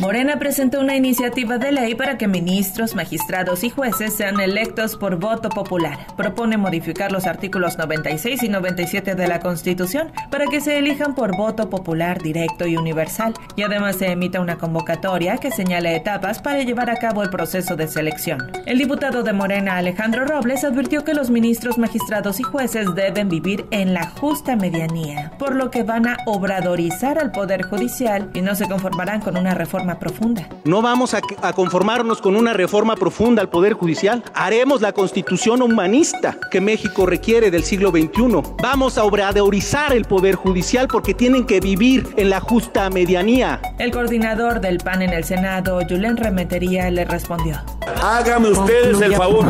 Morena presentó una iniciativa de ley para que ministros, magistrados y jueces sean electos por voto popular. Propone modificar los artículos 96 y 97 de la Constitución para que se elijan por voto popular directo y universal, y además se emita una convocatoria que señale etapas para llevar a cabo el proceso de selección. El diputado de Morena, Alejandro Robles, advirtió que los ministros, magistrados y jueces deben vivir en la justa medianía, por lo que van a obradorizar al Poder Judicial y no se conformarán con una reforma profunda. No vamos a, conformarnos con una reforma profunda al Poder Judicial. Haremos la constitución humanista que México requiere del siglo XXI. Vamos a obradorizar el Poder Judicial porque tienen que vivir en la justa medianía. El coordinador del PAN en el Senado, Julen Remetería, le respondió. Hágame ustedes el favor.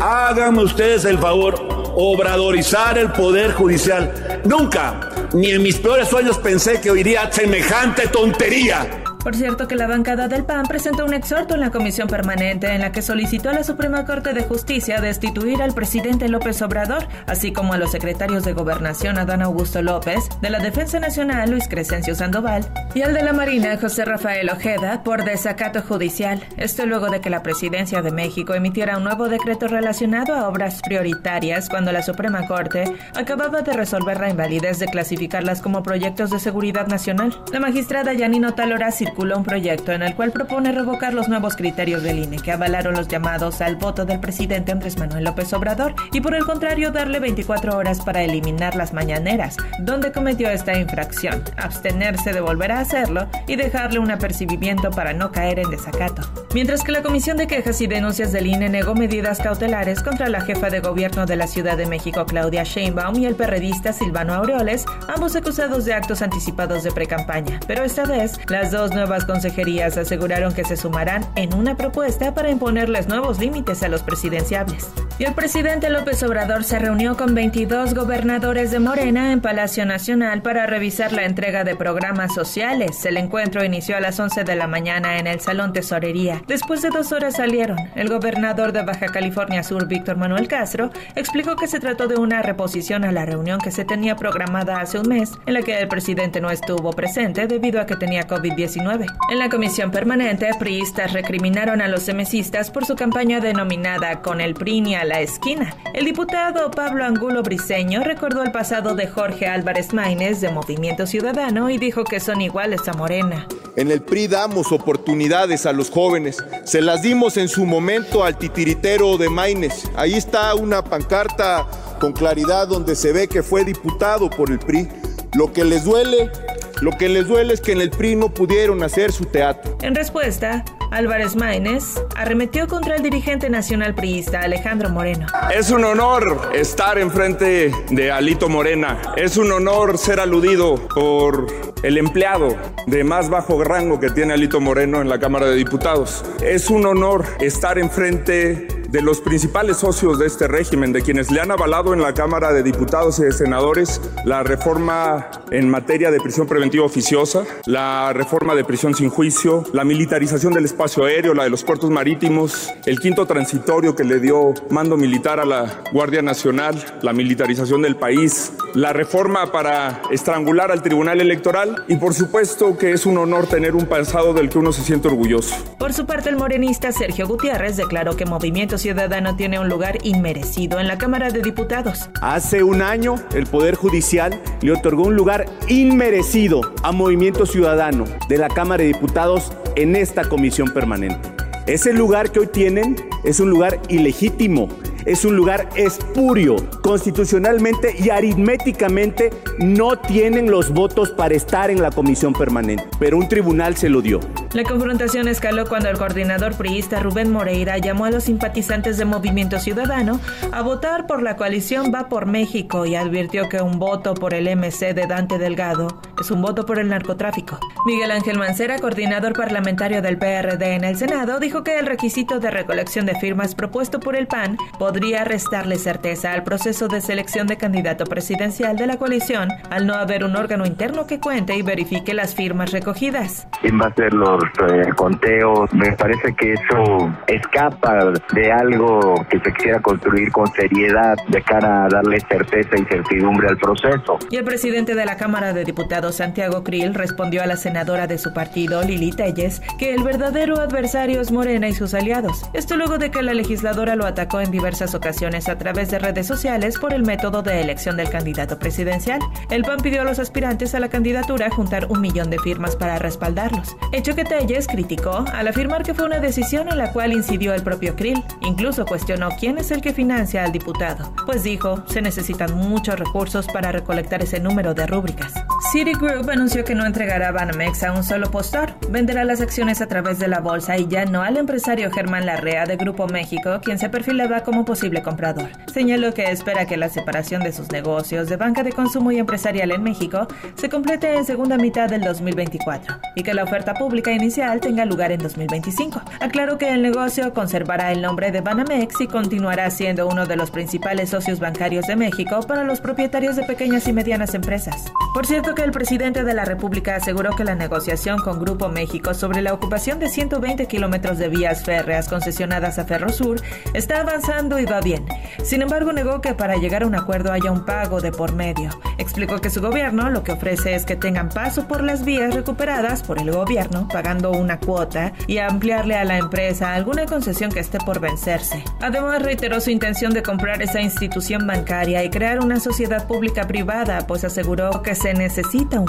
Hágame ustedes el favor. Obradorizar el Poder Judicial. Nunca, ni en mis peores sueños pensé que oiría semejante tontería. Por cierto que la bancada del PAN presentó un exhorto en la comisión permanente en la que solicitó a la Suprema Corte de Justicia destituir al presidente López Obrador, así como a los secretarios de Gobernación Adán Augusto López, de la Defensa Nacional Luis Crescencio Sandoval y al de la Marina José Rafael Ojeda por desacato judicial. Esto luego de que la presidencia de México emitiera un nuevo decreto relacionado a obras prioritarias cuando la Suprema Corte acababa de resolver la invalidez de clasificarlas como proyectos de seguridad nacional. La magistrada Yanino Talora circuló un proyecto en el cual propone revocar los nuevos criterios del INE que avalaron los llamados al voto del presidente Andrés Manuel López Obrador y por el contrario darle 24 horas para eliminar las mañaneras, donde cometió esta infracción, abstenerse de volver a hacerlo y dejarle un apercibimiento para no caer en desacato. Mientras que la Comisión de Quejas y Denuncias del INE negó medidas cautelares contra la jefa de gobierno de la Ciudad de México Claudia Sheinbaum y el perredista Silvano Aureoles, ambos acusados de actos anticipados de precampaña, pero esta vez las dos nuevas consejerías aseguraron que se sumarán en una propuesta para imponerles nuevos límites a los presidenciables. Y el presidente López Obrador se reunió con 22 gobernadores de Morena en Palacio Nacional para revisar la entrega de programas sociales. El encuentro inició a las 11 de la mañana en el Salón Tesorería. Después de dos horas salieron. El gobernador de Baja California Sur, Víctor Manuel Castro, explicó que se trató de una reposición a la reunión que se tenía programada hace un mes, en la que el presidente no estuvo presente debido a que tenía COVID-19 en la comisión permanente, priistas recriminaron a los semesistas por su campaña denominada Con el PRI la esquina. El diputado Pablo Angulo Briceño recordó el pasado de Jorge Álvarez Maínez de Movimiento Ciudadano y dijo que son iguales a Morena. En el PRI damos oportunidades a los jóvenes. Se las dimos en su momento al titiritero de Maínez. Ahí está una pancarta con claridad donde se ve que fue diputado por el PRI. Lo que les duele lo que les duele es que en el PRI no pudieron hacer su teatro. En respuesta, Álvarez Maínez arremetió contra el dirigente nacional priista Alejandro Moreno. Es un honor estar enfrente de Alito Morena. Es un honor ser aludido por el empleado de más bajo rango que tiene Alito Moreno en la Cámara de Diputados. Es un honor estar enfrente de los principales socios de este régimen, de quienes le han avalado en la Cámara de Diputados y de Senadores la reforma en materia de prisión preventiva oficiosa, la reforma de prisión sin juicio, la militarización del espacio aéreo, la de los puertos marítimos, el quinto transitorio que le dio mando militar a la Guardia Nacional, la militarización del país, la reforma para estrangular al Tribunal Electoral y por supuesto que es un honor tener un pasado del que uno se siente orgulloso. Por su parte, el morenista Sergio Gutiérrez declaró que Movimiento Ciudadano tiene un lugar inmerecido en la Cámara de Diputados. Hace un año, el Poder Judicial le otorgó un lugar inmerecido a Movimiento Ciudadano de la Cámara de Diputados en esta comisión permanente. Ese lugar que hoy tienen es un lugar ilegítimo, es un lugar espurio. Constitucionalmente y aritméticamente no tienen los votos para estar en la comisión permanente, pero un tribunal se lo dio. La confrontación escaló cuando el coordinador priista Rubén Moreira llamó a los simpatizantes de Movimiento Ciudadano a votar por la coalición Va por México y advirtió que un voto por el MC de Dante Delgado es un voto por el narcotráfico. Miguel Ángel Mancera, coordinador parlamentario del PRD en el Senado, dijo que el requisito de recolección de firmas propuesto por el PAN restarle certeza al proceso de selección de candidato presidencial de la coalición al no haber un órgano interno que cuente y verifique las firmas recogidas. ¿Quién va a ser los eh, conteos. Me parece que eso escapa de algo que se quisiera construir con seriedad de cara a darle certeza y certidumbre al proceso. Y el presidente de la Cámara de Diputados, Santiago Krill, respondió a la senadora de su partido, Lili Telles, que el verdadero adversario es Morena y sus aliados. Esto luego de que la legisladora lo atacó en ocasiones a través de redes sociales por el método de elección del candidato presidencial. El PAN pidió a los aspirantes a la candidatura juntar un millón de firmas para respaldarlos, hecho que Telles criticó al afirmar que fue una decisión en la cual incidió el propio Krill. Incluso cuestionó quién es el que financia al diputado, pues dijo, se necesitan muchos recursos para recolectar ese número de rúbricas. Citigroup anunció que no entregará Banamex a un solo postor, venderá las acciones a través de la bolsa y ya no al empresario Germán Larrea de Grupo México, quien se perfilaba como posible comprador. Señaló que espera que la separación de sus negocios de banca de consumo y empresarial en México se complete en segunda mitad del 2024 y que la oferta pública inicial tenga lugar en 2025. Aclaró que el negocio conservará el nombre de Banamex y continuará siendo uno de los principales socios bancarios de México para los propietarios de pequeñas y medianas empresas. Por cierto el presidente de la República aseguró que la negociación con Grupo México sobre la ocupación de 120 kilómetros de vías férreas concesionadas a Ferrosur está avanzando y va bien. Sin embargo, negó que para llegar a un acuerdo haya un pago de por medio. Explicó que su gobierno lo que ofrece es que tengan paso por las vías recuperadas por el gobierno, pagando una cuota y ampliarle a la empresa alguna concesión que esté por vencerse. Además, reiteró su intención de comprar esa institución bancaria y crear una sociedad pública privada, pues aseguró que se necesita.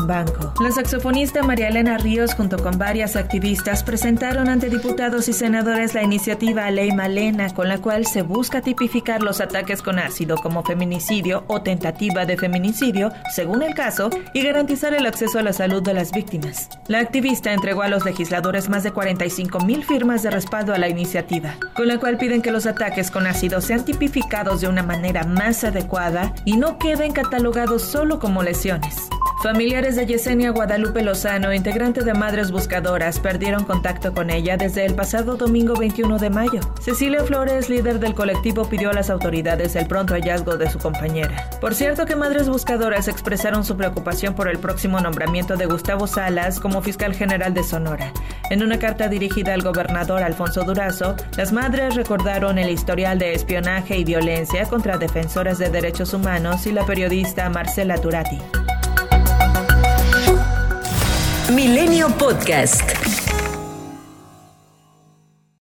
La saxofonista María Elena Ríos, junto con varias activistas, presentaron ante diputados y senadores la iniciativa Ley Malena, con la cual se busca tipificar los ataques con ácido como feminicidio o tentativa de feminicidio, según el caso, y garantizar el acceso a la salud de las víctimas. La activista entregó a los legisladores más de 45 mil firmas de respaldo a la iniciativa, con la cual piden que los ataques con ácido sean tipificados de una manera más adecuada y no queden catalogados solo como lesiones. Familiares de Yesenia Guadalupe Lozano, integrante de Madres Buscadoras, perdieron contacto con ella desde el pasado domingo 21 de mayo. Cecilia Flores, líder del colectivo, pidió a las autoridades el pronto hallazgo de su compañera. Por cierto que Madres Buscadoras expresaron su preocupación por el próximo nombramiento de Gustavo Salas como fiscal general de Sonora. En una carta dirigida al gobernador Alfonso Durazo, las madres recordaron el historial de espionaje y violencia contra defensoras de derechos humanos y la periodista Marcela Turati. Milenio Podcast.